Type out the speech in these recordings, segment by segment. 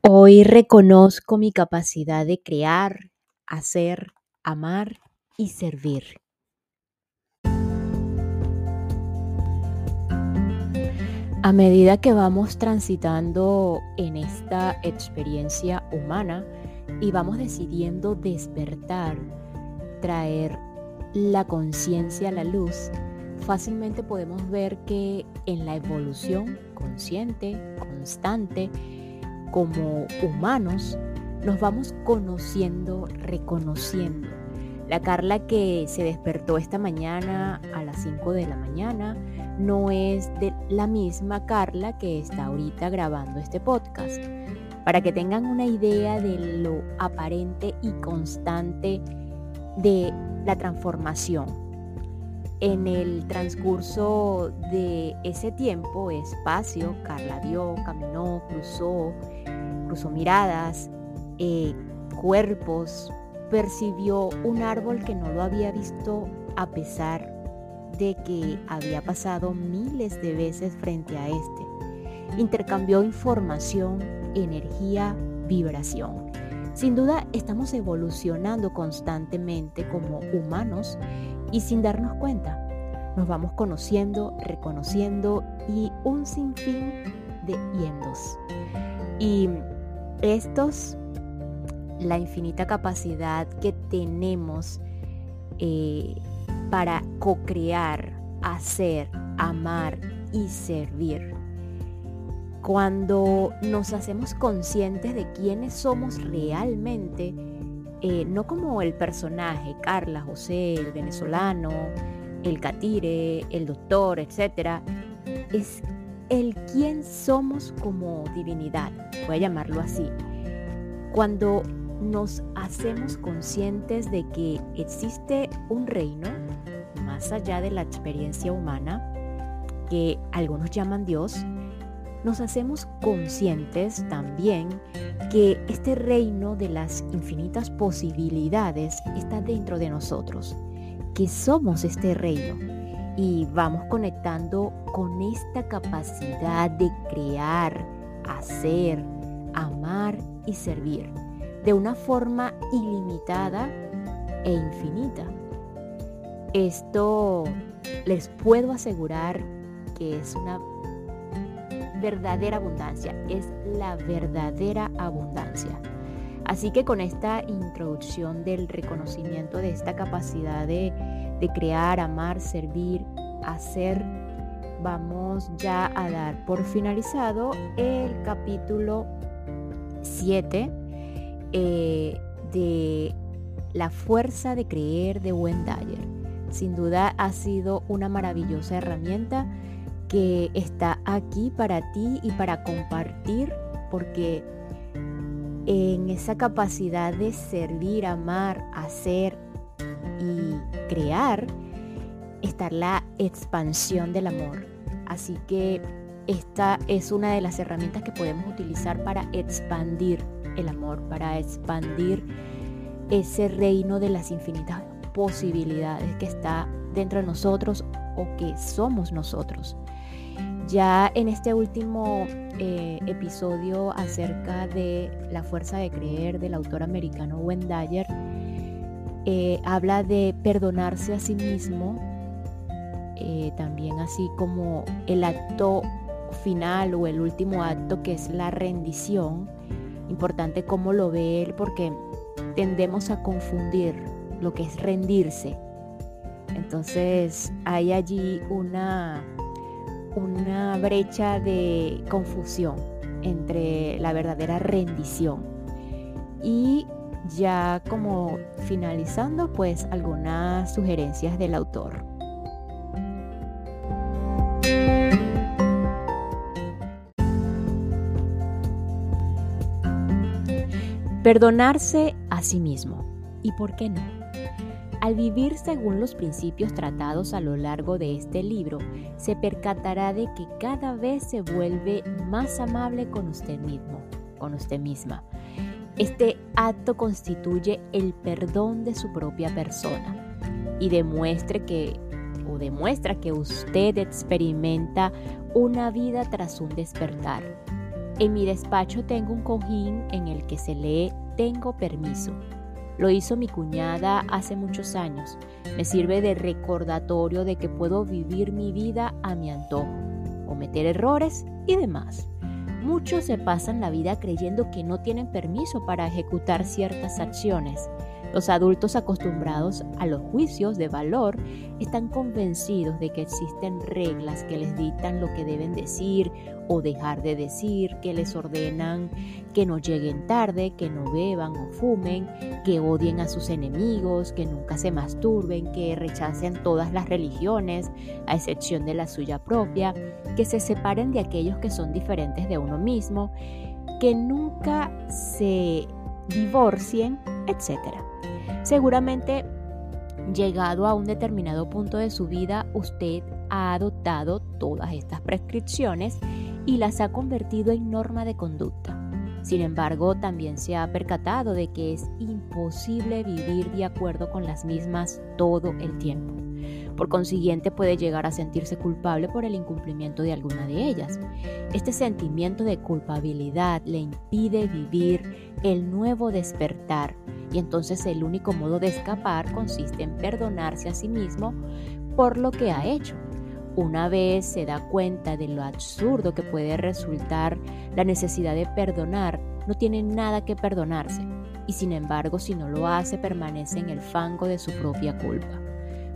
Hoy reconozco mi capacidad de crear, hacer, amar y servir. A medida que vamos transitando en esta experiencia humana y vamos decidiendo despertar, traer la conciencia a la luz, fácilmente podemos ver que en la evolución consciente, constante, como humanos, nos vamos conociendo, reconociendo. La Carla que se despertó esta mañana a las 5 de la mañana no es de la misma Carla que está ahorita grabando este podcast. Para que tengan una idea de lo aparente y constante de la transformación en el transcurso de ese tiempo, espacio, Carla vio, caminó, cruzó, cruzó miradas, eh, cuerpos, percibió un árbol que no lo había visto a pesar de que había pasado miles de veces frente a este. Intercambió información, energía, vibración. Sin duda estamos evolucionando constantemente como humanos y sin darnos cuenta nos vamos conociendo, reconociendo y un sinfín de yendos. Y estos, la infinita capacidad que tenemos eh, para co-crear, hacer, amar y servir. Cuando nos hacemos conscientes de quiénes somos realmente, eh, no como el personaje, Carla, José, el venezolano, el catire, el doctor, etc. Es el quién somos como divinidad, voy a llamarlo así. Cuando nos hacemos conscientes de que existe un reino más allá de la experiencia humana, que algunos llaman Dios, nos hacemos conscientes también que este reino de las infinitas posibilidades está dentro de nosotros, que somos este reino y vamos conectando con esta capacidad de crear, hacer, amar y servir de una forma ilimitada e infinita. Esto les puedo asegurar que es una verdadera abundancia, es la verdadera abundancia. Así que con esta introducción del reconocimiento de esta capacidad de, crear, amar, servir, hacer, vamos ya a dar por finalizado el capítulo 7 eh, de La fuerza de creer de Wendayer. Sin duda ha sido una maravillosa herramienta que está aquí para ti y para compartir, porque en esa capacidad de servir, amar, hacer y crear, está la expansión del amor. Así que esta es una de las herramientas que podemos utilizar para expandir el amor, para expandir ese reino de las infinitas posibilidades que está dentro de nosotros o que somos nosotros. Ya en este último eh, episodio acerca de la fuerza de creer del autor americano Wendayer, eh, habla de perdonarse a sí mismo, eh, también así como el acto final o el último acto que es la rendición. Importante cómo lo ve él porque tendemos a confundir lo que es rendirse. Entonces hay allí una una brecha de confusión entre la verdadera rendición. Y ya como finalizando, pues algunas sugerencias del autor. Perdonarse a sí mismo. ¿Y por qué no? Al vivir según los principios tratados a lo largo de este libro, se percatará de que cada vez se vuelve más amable con usted mismo, con usted misma. Este acto constituye el perdón de su propia persona y demuestre que o demuestra que usted experimenta una vida tras un despertar. En mi despacho tengo un cojín en el que se lee Tengo permiso. Lo hizo mi cuñada hace muchos años. Me sirve de recordatorio de que puedo vivir mi vida a mi antojo, cometer errores y demás. Muchos se pasan la vida creyendo que no tienen permiso para ejecutar ciertas acciones los adultos acostumbrados a los juicios de valor están convencidos de que existen reglas que les dictan lo que deben decir o dejar de decir, que les ordenan que no lleguen tarde, que no beban o fumen, que odien a sus enemigos, que nunca se masturben, que rechacen todas las religiones, a excepción de la suya propia, que se separen de aquellos que son diferentes de uno mismo, que nunca se divorcien, etc. Seguramente, llegado a un determinado punto de su vida, usted ha adoptado todas estas prescripciones y las ha convertido en norma de conducta. Sin embargo, también se ha percatado de que es imposible vivir de acuerdo con las mismas todo el tiempo. Por consiguiente, puede llegar a sentirse culpable por el incumplimiento de alguna de ellas. Este sentimiento de culpabilidad le impide vivir el nuevo despertar y entonces el único modo de escapar consiste en perdonarse a sí mismo por lo que ha hecho. Una vez se da cuenta de lo absurdo que puede resultar la necesidad de perdonar, no tiene nada que perdonarse y sin embargo si no lo hace permanece en el fango de su propia culpa.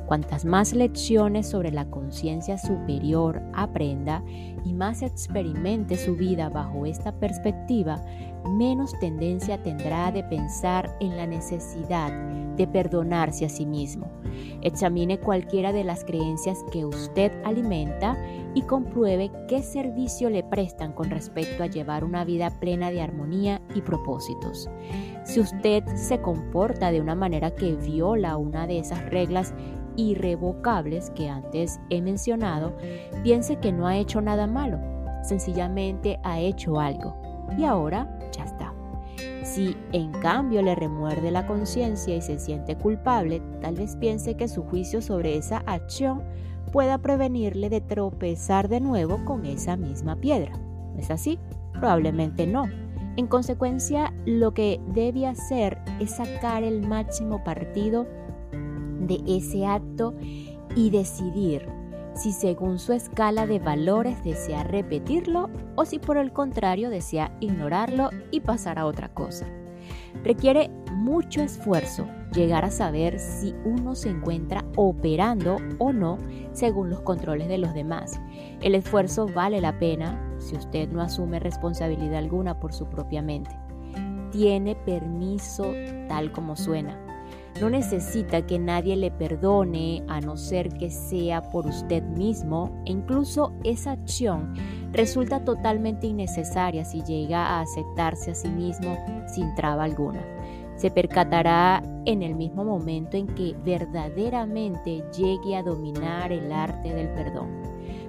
Cuantas más lecciones sobre la conciencia superior aprenda y más experimente su vida bajo esta perspectiva, menos tendencia tendrá de pensar en la necesidad de perdonarse a sí mismo. Examine cualquiera de las creencias que usted alimenta y compruebe qué servicio le prestan con respecto a llevar una vida plena de armonía y propósitos. Si usted se comporta de una manera que viola una de esas reglas irrevocables que antes he mencionado, piense que no ha hecho nada malo, sencillamente ha hecho algo y ahora ya está. Si en cambio le remuerde la conciencia y se siente culpable, tal vez piense que su juicio sobre esa acción pueda prevenirle de tropezar de nuevo con esa misma piedra. ¿No es así? Probablemente no. En consecuencia, lo que debe hacer es sacar el máximo partido de ese acto y decidir si según su escala de valores desea repetirlo o si por el contrario desea ignorarlo y pasar a otra cosa. Requiere mucho esfuerzo llegar a saber si uno se encuentra operando o no según los controles de los demás. El esfuerzo vale la pena si usted no asume responsabilidad alguna por su propia mente. Tiene permiso tal como suena no necesita que nadie le perdone a no ser que sea por usted mismo e incluso esa acción resulta totalmente innecesaria si llega a aceptarse a sí mismo sin traba alguna. Se percatará en el mismo momento en que verdaderamente llegue a dominar el arte del perdón.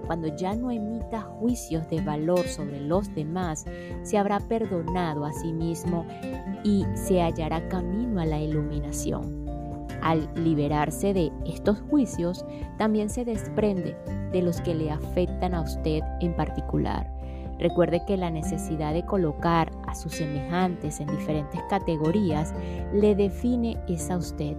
Cuando ya no emita juicios de valor sobre los demás, se habrá perdonado a sí mismo y se hallará camino a la iluminación. Al liberarse de estos juicios, también se desprende de los que le afectan a usted en particular. Recuerde que la necesidad de colocar a sus semejantes en diferentes categorías le define es a usted.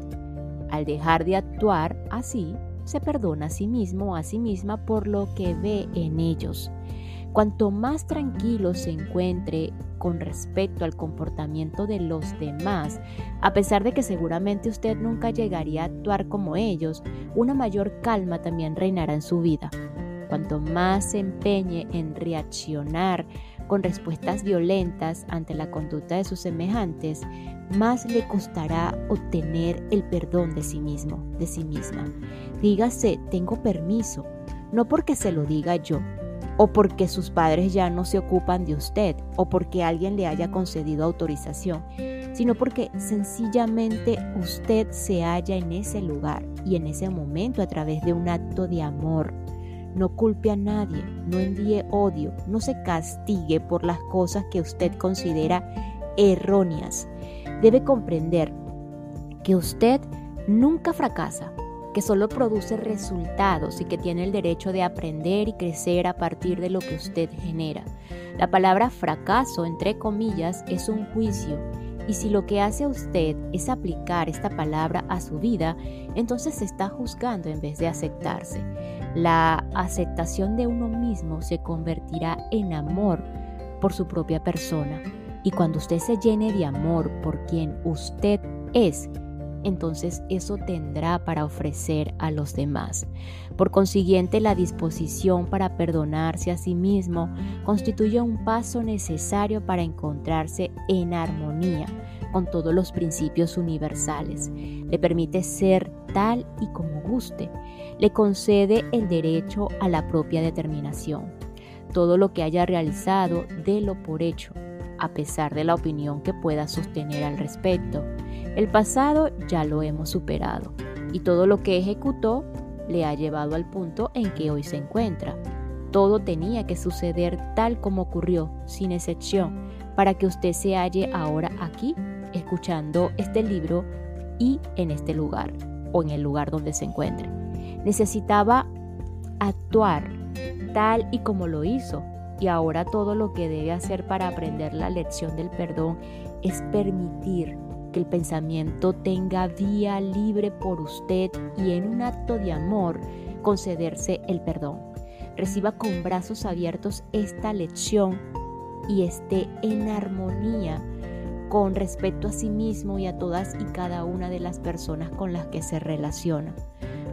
Al dejar de actuar así, se perdona a sí mismo o a sí misma por lo que ve en ellos. Cuanto más tranquilo se encuentre con respecto al comportamiento de los demás, a pesar de que seguramente usted nunca llegaría a actuar como ellos, una mayor calma también reinará en su vida. Cuanto más se empeñe en reaccionar con respuestas violentas ante la conducta de sus semejantes, más le costará obtener el perdón de sí mismo, de sí misma. Dígase, tengo permiso, no porque se lo diga yo, o porque sus padres ya no se ocupan de usted o porque alguien le haya concedido autorización, sino porque sencillamente usted se halla en ese lugar y en ese momento a través de un acto de amor. No culpe a nadie, no envíe odio, no se castigue por las cosas que usted considera erróneas. Debe comprender que usted nunca fracasa, que solo produce resultados y que tiene el derecho de aprender y crecer a partir de lo que usted genera. La palabra fracaso, entre comillas, es un juicio y si lo que hace usted es aplicar esta palabra a su vida, entonces se está juzgando en vez de aceptarse. La aceptación de uno mismo se convertirá en amor por su propia persona. Y cuando usted se llene de amor por quien usted es, entonces eso tendrá para ofrecer a los demás. Por consiguiente, la disposición para perdonarse a sí mismo constituye un paso necesario para encontrarse en armonía con todos los principios universales. Le permite ser tal y como guste. Le concede el derecho a la propia determinación. Todo lo que haya realizado, délo por hecho, a pesar de la opinión que pueda sostener al respecto. El pasado ya lo hemos superado y todo lo que ejecutó le ha llevado al punto en que hoy se encuentra. Todo tenía que suceder tal como ocurrió, sin excepción, para que usted se halle ahora aquí, escuchando este libro y en este lugar, o en el lugar donde se encuentre. Necesitaba actuar tal y como lo hizo, y ahora todo lo que debe hacer para aprender la lección del perdón es permitir que el pensamiento tenga vía libre por usted y en un acto de amor concederse el perdón. Reciba con brazos abiertos esta lección y esté en armonía con respecto a sí mismo y a todas y cada una de las personas con las que se relaciona.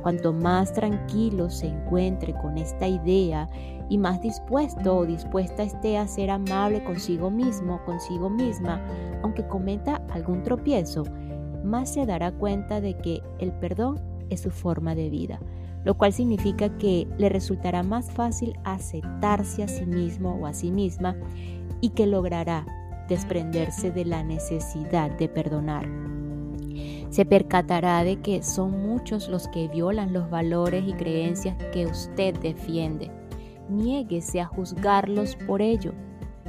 Cuanto más tranquilo se encuentre con esta idea y más dispuesto o dispuesta esté a ser amable consigo mismo, consigo misma, aunque cometa algún tropiezo, más se dará cuenta de que el perdón es su forma de vida, lo cual significa que le resultará más fácil aceptarse a sí mismo o a sí misma y que logrará desprenderse de la necesidad de perdonar se percatará de que son muchos los que violan los valores y creencias que usted defiende. Niéguese a juzgarlos por ello.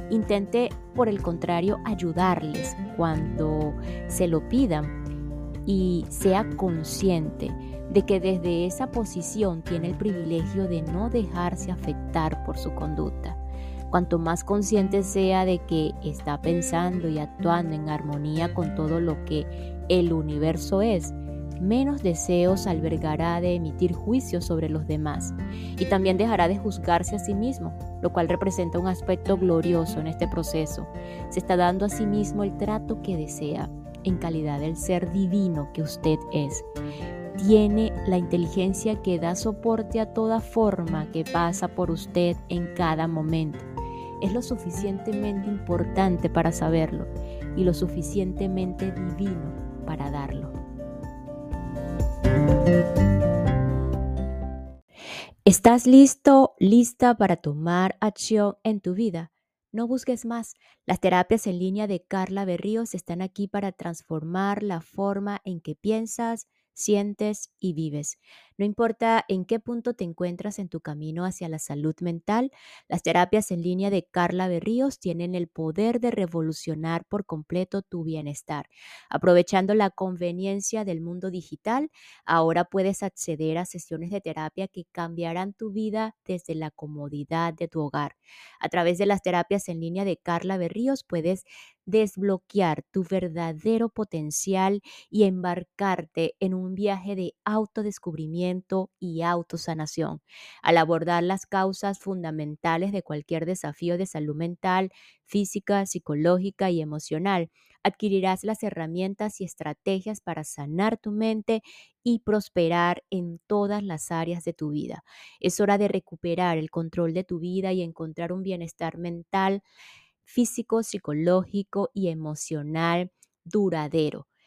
Intente, por el contrario, ayudarles cuando se lo pidan y sea consciente de que desde esa posición tiene el privilegio de no dejarse afectar por su conducta. Cuanto más consciente sea de que está pensando y actuando en armonía con todo lo que el universo es, menos deseos albergará de emitir juicios sobre los demás y también dejará de juzgarse a sí mismo, lo cual representa un aspecto glorioso en este proceso. Se está dando a sí mismo el trato que desea en calidad del ser divino que usted es. Tiene la inteligencia que da soporte a toda forma que pasa por usted en cada momento. Es lo suficientemente importante para saberlo y lo suficientemente divino para darlo. ¿Estás listo, lista para tomar acción en tu vida? No busques más. Las terapias en línea de Carla Berríos están aquí para transformar la forma en que piensas, sientes y vives. No importa en qué punto te encuentras en tu camino hacia la salud mental, las terapias en línea de Carla Berríos tienen el poder de revolucionar por completo tu bienestar. Aprovechando la conveniencia del mundo digital, ahora puedes acceder a sesiones de terapia que cambiarán tu vida desde la comodidad de tu hogar. A través de las terapias en línea de Carla Berríos puedes desbloquear tu verdadero potencial y embarcarte en un viaje de autodescubrimiento y autosanación. Al abordar las causas fundamentales de cualquier desafío de salud mental, física, psicológica y emocional, adquirirás las herramientas y estrategias para sanar tu mente y prosperar en todas las áreas de tu vida. Es hora de recuperar el control de tu vida y encontrar un bienestar mental físico, psicológico y emocional duradero.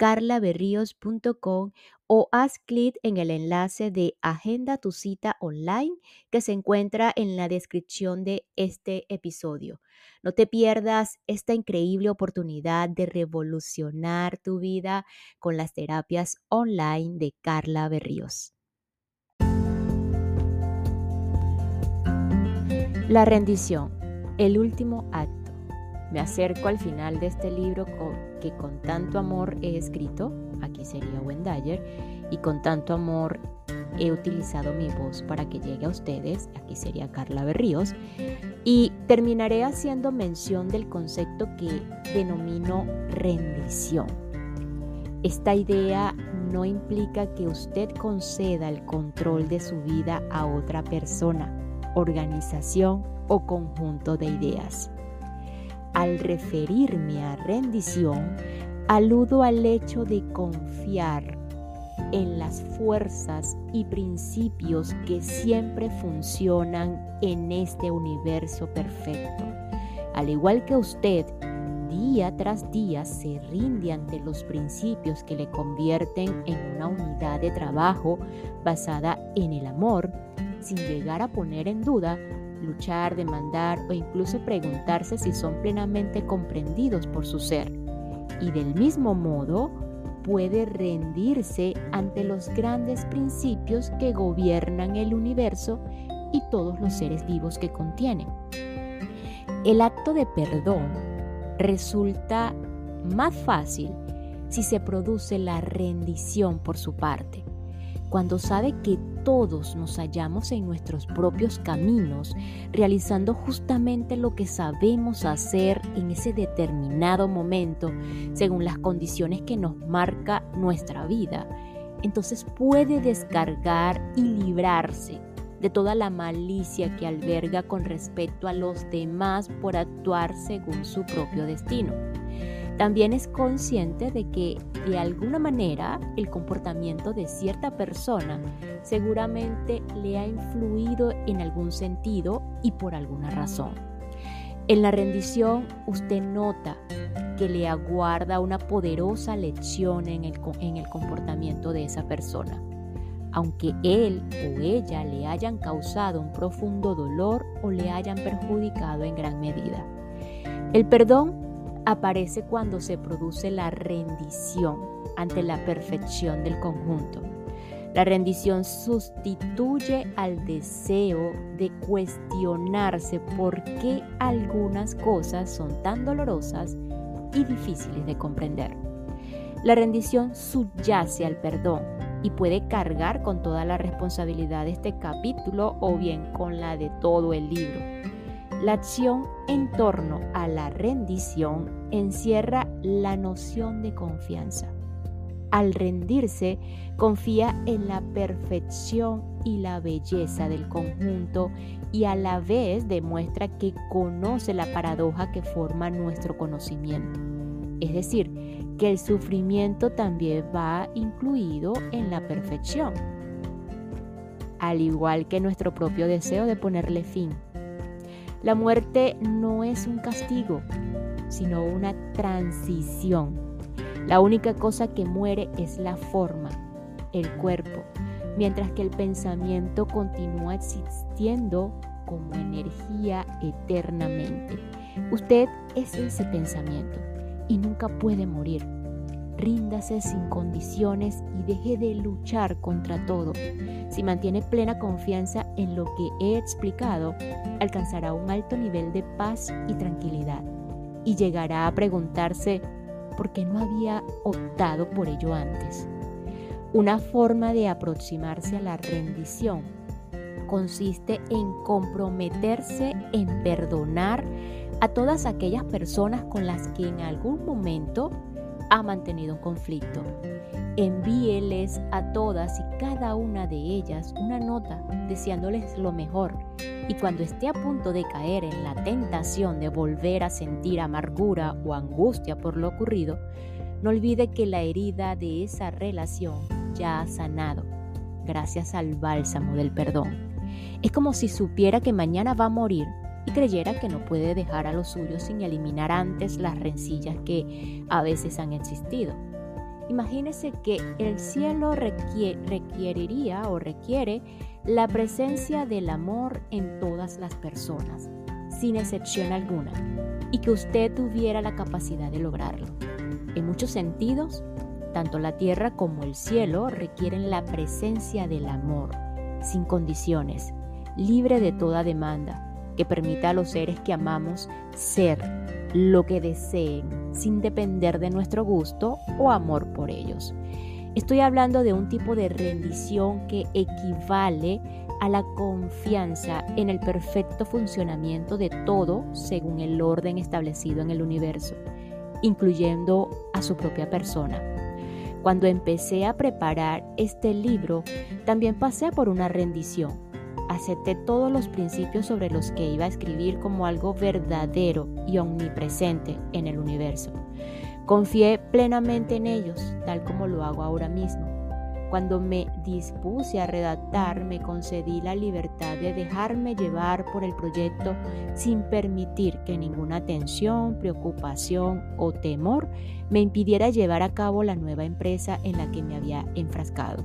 carlaberrios.com o haz clic en el enlace de Agenda tu cita online que se encuentra en la descripción de este episodio. No te pierdas esta increíble oportunidad de revolucionar tu vida con las terapias online de Carla Berríos. La rendición, el último acto. Me acerco al final de este libro que con tanto amor he escrito, aquí sería Wendayer, y con tanto amor he utilizado mi voz para que llegue a ustedes, aquí sería Carla Berríos, y terminaré haciendo mención del concepto que denomino rendición. Esta idea no implica que usted conceda el control de su vida a otra persona, organización o conjunto de ideas. Al referirme a rendición, aludo al hecho de confiar en las fuerzas y principios que siempre funcionan en este universo perfecto. Al igual que usted, día tras día se rinde ante los principios que le convierten en una unidad de trabajo basada en el amor, sin llegar a poner en duda luchar, demandar o incluso preguntarse si son plenamente comprendidos por su ser. Y del mismo modo, puede rendirse ante los grandes principios que gobiernan el universo y todos los seres vivos que contienen. El acto de perdón resulta más fácil si se produce la rendición por su parte cuando sabe que todos nos hallamos en nuestros propios caminos, realizando justamente lo que sabemos hacer en ese determinado momento, según las condiciones que nos marca nuestra vida, entonces puede descargar y librarse de toda la malicia que alberga con respecto a los demás por actuar según su propio destino. También es consciente de que de alguna manera el comportamiento de cierta persona seguramente le ha influido en algún sentido y por alguna razón. En la rendición usted nota que le aguarda una poderosa lección en el, en el comportamiento de esa persona, aunque él o ella le hayan causado un profundo dolor o le hayan perjudicado en gran medida. El perdón aparece cuando se produce la rendición ante la perfección del conjunto. La rendición sustituye al deseo de cuestionarse por qué algunas cosas son tan dolorosas y difíciles de comprender. La rendición subyace al perdón y puede cargar con toda la responsabilidad de este capítulo o bien con la de todo el libro. La acción en torno a la rendición encierra la noción de confianza. Al rendirse, confía en la perfección y la belleza del conjunto y a la vez demuestra que conoce la paradoja que forma nuestro conocimiento. Es decir, que el sufrimiento también va incluido en la perfección, al igual que nuestro propio deseo de ponerle fin la muerte no es un castigo, sino una transición. La única cosa que muere es la forma, el cuerpo, mientras que el pensamiento continúa existiendo como energía eternamente. Usted es ese pensamiento y nunca puede morir ríndase sin condiciones y deje de luchar contra todo. Si mantiene plena confianza en lo que he explicado, alcanzará un alto nivel de paz y tranquilidad y llegará a preguntarse por qué no había optado por ello antes. Una forma de aproximarse a la rendición consiste en comprometerse en perdonar a todas aquellas personas con las que en algún momento ha mantenido un conflicto. Envíeles a todas y cada una de ellas una nota deseándoles lo mejor y cuando esté a punto de caer en la tentación de volver a sentir amargura o angustia por lo ocurrido, no olvide que la herida de esa relación ya ha sanado gracias al bálsamo del perdón. Es como si supiera que mañana va a morir y creyera que no puede dejar a los suyos sin eliminar antes las rencillas que a veces han existido. Imagínese que el cielo requeriría o requiere la presencia del amor en todas las personas, sin excepción alguna, y que usted tuviera la capacidad de lograrlo. En muchos sentidos, tanto la tierra como el cielo requieren la presencia del amor, sin condiciones, libre de toda demanda, que permita a los seres que amamos ser lo que deseen sin depender de nuestro gusto o amor por ellos. Estoy hablando de un tipo de rendición que equivale a la confianza en el perfecto funcionamiento de todo según el orden establecido en el universo, incluyendo a su propia persona. Cuando empecé a preparar este libro, también pasé por una rendición acepté todos los principios sobre los que iba a escribir como algo verdadero y omnipresente en el universo. Confié plenamente en ellos, tal como lo hago ahora mismo. Cuando me dispuse a redactar, me concedí la libertad de dejarme llevar por el proyecto sin permitir que ninguna tensión, preocupación o temor me impidiera llevar a cabo la nueva empresa en la que me había enfrascado.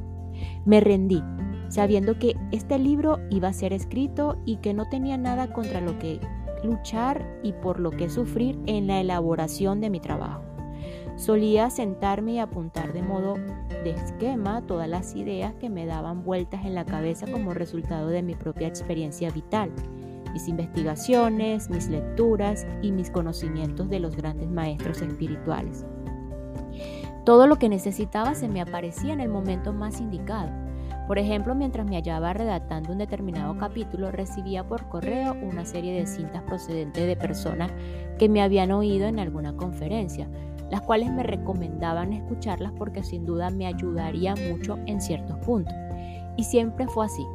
Me rendí sabiendo que este libro iba a ser escrito y que no tenía nada contra lo que luchar y por lo que sufrir en la elaboración de mi trabajo. Solía sentarme y apuntar de modo de esquema todas las ideas que me daban vueltas en la cabeza como resultado de mi propia experiencia vital, mis investigaciones, mis lecturas y mis conocimientos de los grandes maestros espirituales. Todo lo que necesitaba se me aparecía en el momento más indicado por ejemplo, mientras me hallaba redactando un determinado capítulo, recibía por correo una serie de cintas procedentes de personas que me habían oído en alguna conferencia, las cuales me recomendaban escucharlas porque sin duda me ayudaría mucho en ciertos puntos. Y siempre fue así.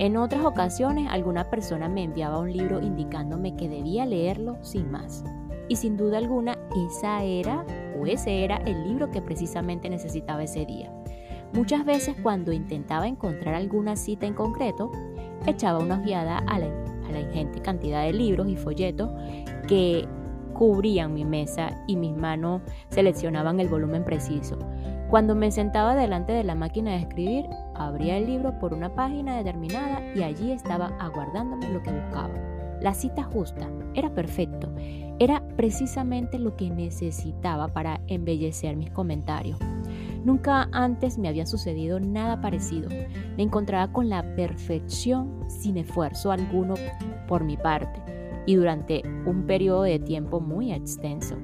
En otras ocasiones, alguna persona me enviaba un libro indicándome que debía leerlo sin más. Y sin duda alguna, esa era o ese era el libro que precisamente necesitaba ese día. Muchas veces cuando intentaba encontrar alguna cita en concreto, echaba una ojeada a la, ingente cantidad de libros y folletos que cubrían mi mesa y mis manos seleccionaban el volumen preciso. Cuando me sentaba delante de la máquina de escribir, abría el libro por una página determinada y allí estaba aguardándome lo que buscaba. La cita justa, era perfecto, era precisamente lo que necesitaba para embellecer mis comentarios. Nunca antes me había sucedido nada parecido. Me encontraba con la perfección sin esfuerzo alguno por mi parte y durante un periodo de tiempo muy extenso.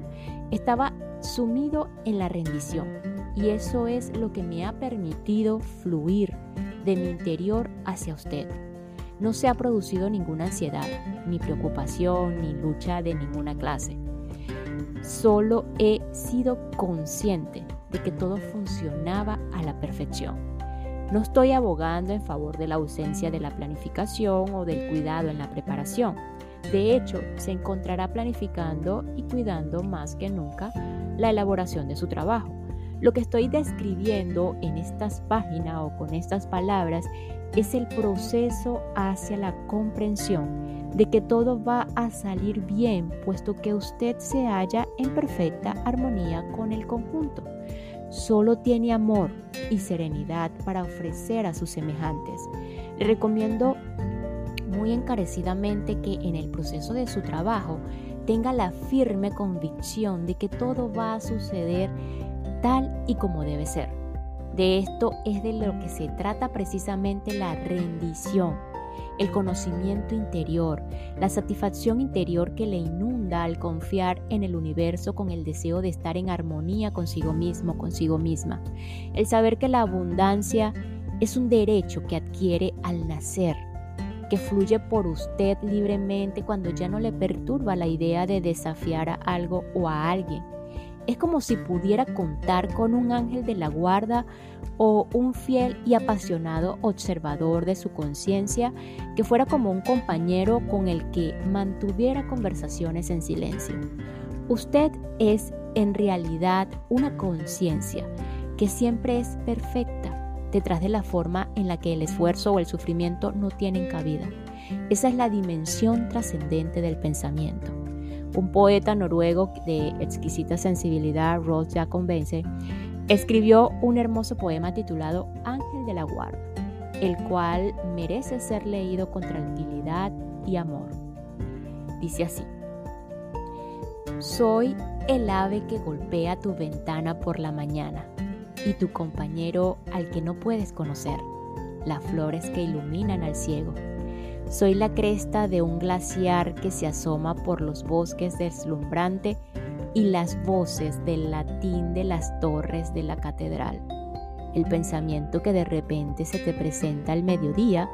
Estaba sumido en la rendición y eso es lo que me ha permitido fluir de mi interior hacia usted. No se ha producido ninguna ansiedad, ni preocupación, ni lucha de ninguna clase. Solo he sido consciente de que todo funcionaba a la perfección. No estoy abogando en favor de la ausencia de la planificación o del cuidado en la preparación. De hecho, se encontrará planificando y cuidando más que nunca la elaboración de su trabajo. Lo que estoy describiendo en estas páginas o con estas palabras es el proceso hacia la comprensión de que todo va a salir bien puesto que usted se halla en perfecta armonía con el conjunto solo tiene amor y serenidad para ofrecer a sus semejantes. Le recomiendo muy encarecidamente que en el proceso de su trabajo tenga la firme convicción de que todo va a suceder tal y como debe ser. De esto es de lo que se trata precisamente la rendición el conocimiento interior, la satisfacción interior que le inunda al confiar en el universo con el deseo de estar en armonía consigo mismo, consigo misma. El saber que la abundancia es un derecho que adquiere al nacer, que fluye por usted libremente cuando ya no le perturba la idea de desafiar a algo o a alguien es como si pudiera contar con un ángel de la guarda o un fiel y apasionado observador de su conciencia que fuera como un compañero con el que mantuviera conversaciones en silencio. Usted es en realidad una conciencia que siempre es perfecta detrás de la forma en la que el esfuerzo o el sufrimiento no tienen cabida. Esa es la dimensión trascendente del pensamiento. Un poeta noruego de exquisita sensibilidad, Rolf Jacob Bense, escribió un hermoso poema titulado Ángel de la Guarda, el cual merece ser leído con tranquilidad y amor. Dice así, Soy el ave que golpea tu ventana por la mañana y tu compañero al que no puedes conocer, las flores que iluminan al ciego. Soy la cresta de un glaciar que se asoma por los bosques deslumbrante y las voces del latín de las torres de la catedral. El pensamiento que de repente se te presenta al mediodía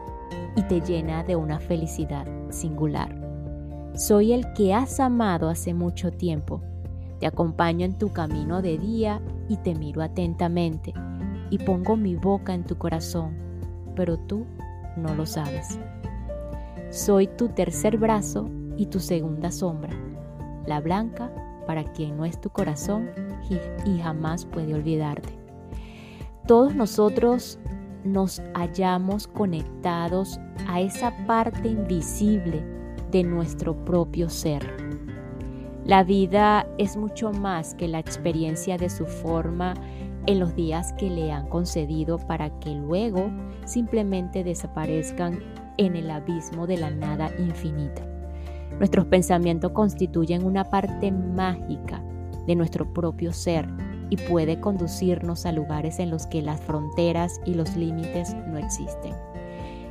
y te llena de una felicidad singular. Soy el que has amado hace mucho tiempo. Te acompaño en tu camino de día y te miro atentamente y pongo mi boca en tu corazón, pero tú no lo sabes. Soy tu tercer brazo y tu segunda sombra, la blanca para quien no es tu corazón y, jamás puede olvidarte. Todos nosotros nos hallamos conectados a esa parte invisible de nuestro propio ser. La vida es mucho más que la experiencia de su forma en los días que le han concedido para que luego simplemente desaparezcan en el abismo de la nada infinita. Nuestros pensamientos constituyen una parte mágica de nuestro propio ser y puede conducirnos a lugares en los que las fronteras y los límites no existen.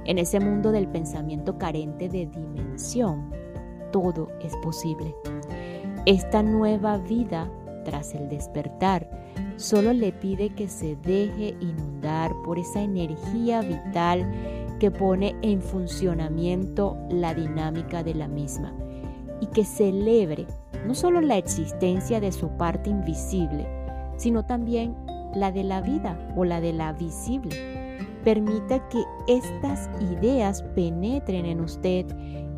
En ese mundo del pensamiento carente de dimensión, todo es posible. Esta nueva vida, tras el despertar, solo le pide que se deje inundar por esa energía vital que pone en funcionamiento la dinámica de la misma y que celebre no solo la existencia de su parte invisible, sino también la de la vida o la de la visible. Permita que estas ideas penetren en usted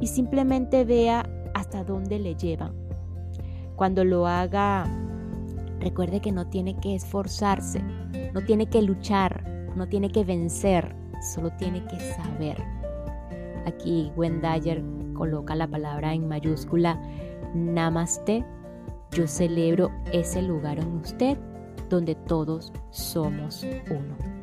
y simplemente vea hasta dónde le llevan. Cuando lo haga, recuerde que no tiene que esforzarse, no tiene que luchar, no tiene que vencer, solo tiene que saber. Aquí Wendayer coloca la palabra en mayúscula Namaste. Yo celebro ese lugar en usted donde todos somos uno.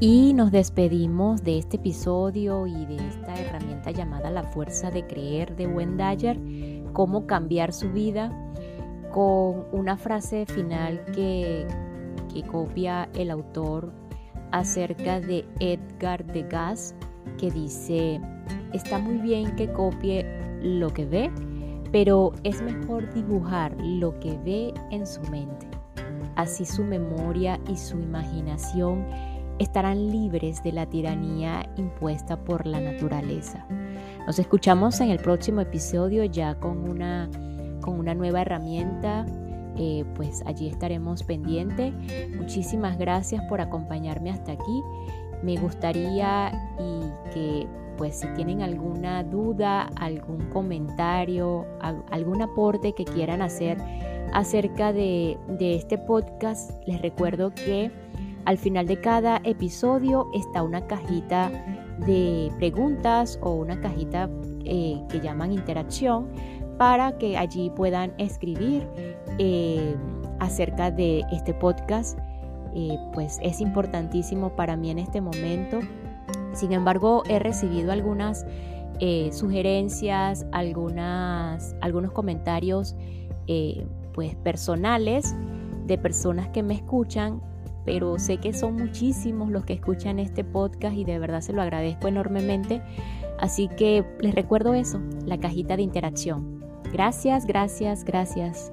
Y nos despedimos de este episodio y de esta herramienta llamada la fuerza de creer de Wendayer cómo cambiar su vida con una frase final que, copia el autor acerca de Edgar Degas que dice, está muy bien que copie lo que ve, pero es mejor dibujar lo que ve en su mente. Así su memoria y su imaginación estarán libres de la tiranía impuesta por la naturaleza. Nos escuchamos en el próximo episodio ya con una, con una nueva herramienta. Eh, pues allí estaremos pendientes. Muchísimas gracias por acompañarme hasta aquí. Me gustaría y que pues si tienen alguna duda, algún comentario, algún aporte que quieran hacer acerca de, de este podcast, les recuerdo que al final de cada episodio está una cajita de preguntas o una cajita eh, que llaman interacción para que allí puedan escribir eh, acerca de este podcast. Eh, pues es importantísimo para mí en este momento. Sin embargo, he recibido algunas sugerencias, algunas, algunos comentarios pues personales de personas que me escuchan pero sé que son muchísimos los que escuchan este podcast y de verdad se lo agradezco enormemente. Así que les recuerdo eso, la cajita de interacción. Gracias, gracias, gracias.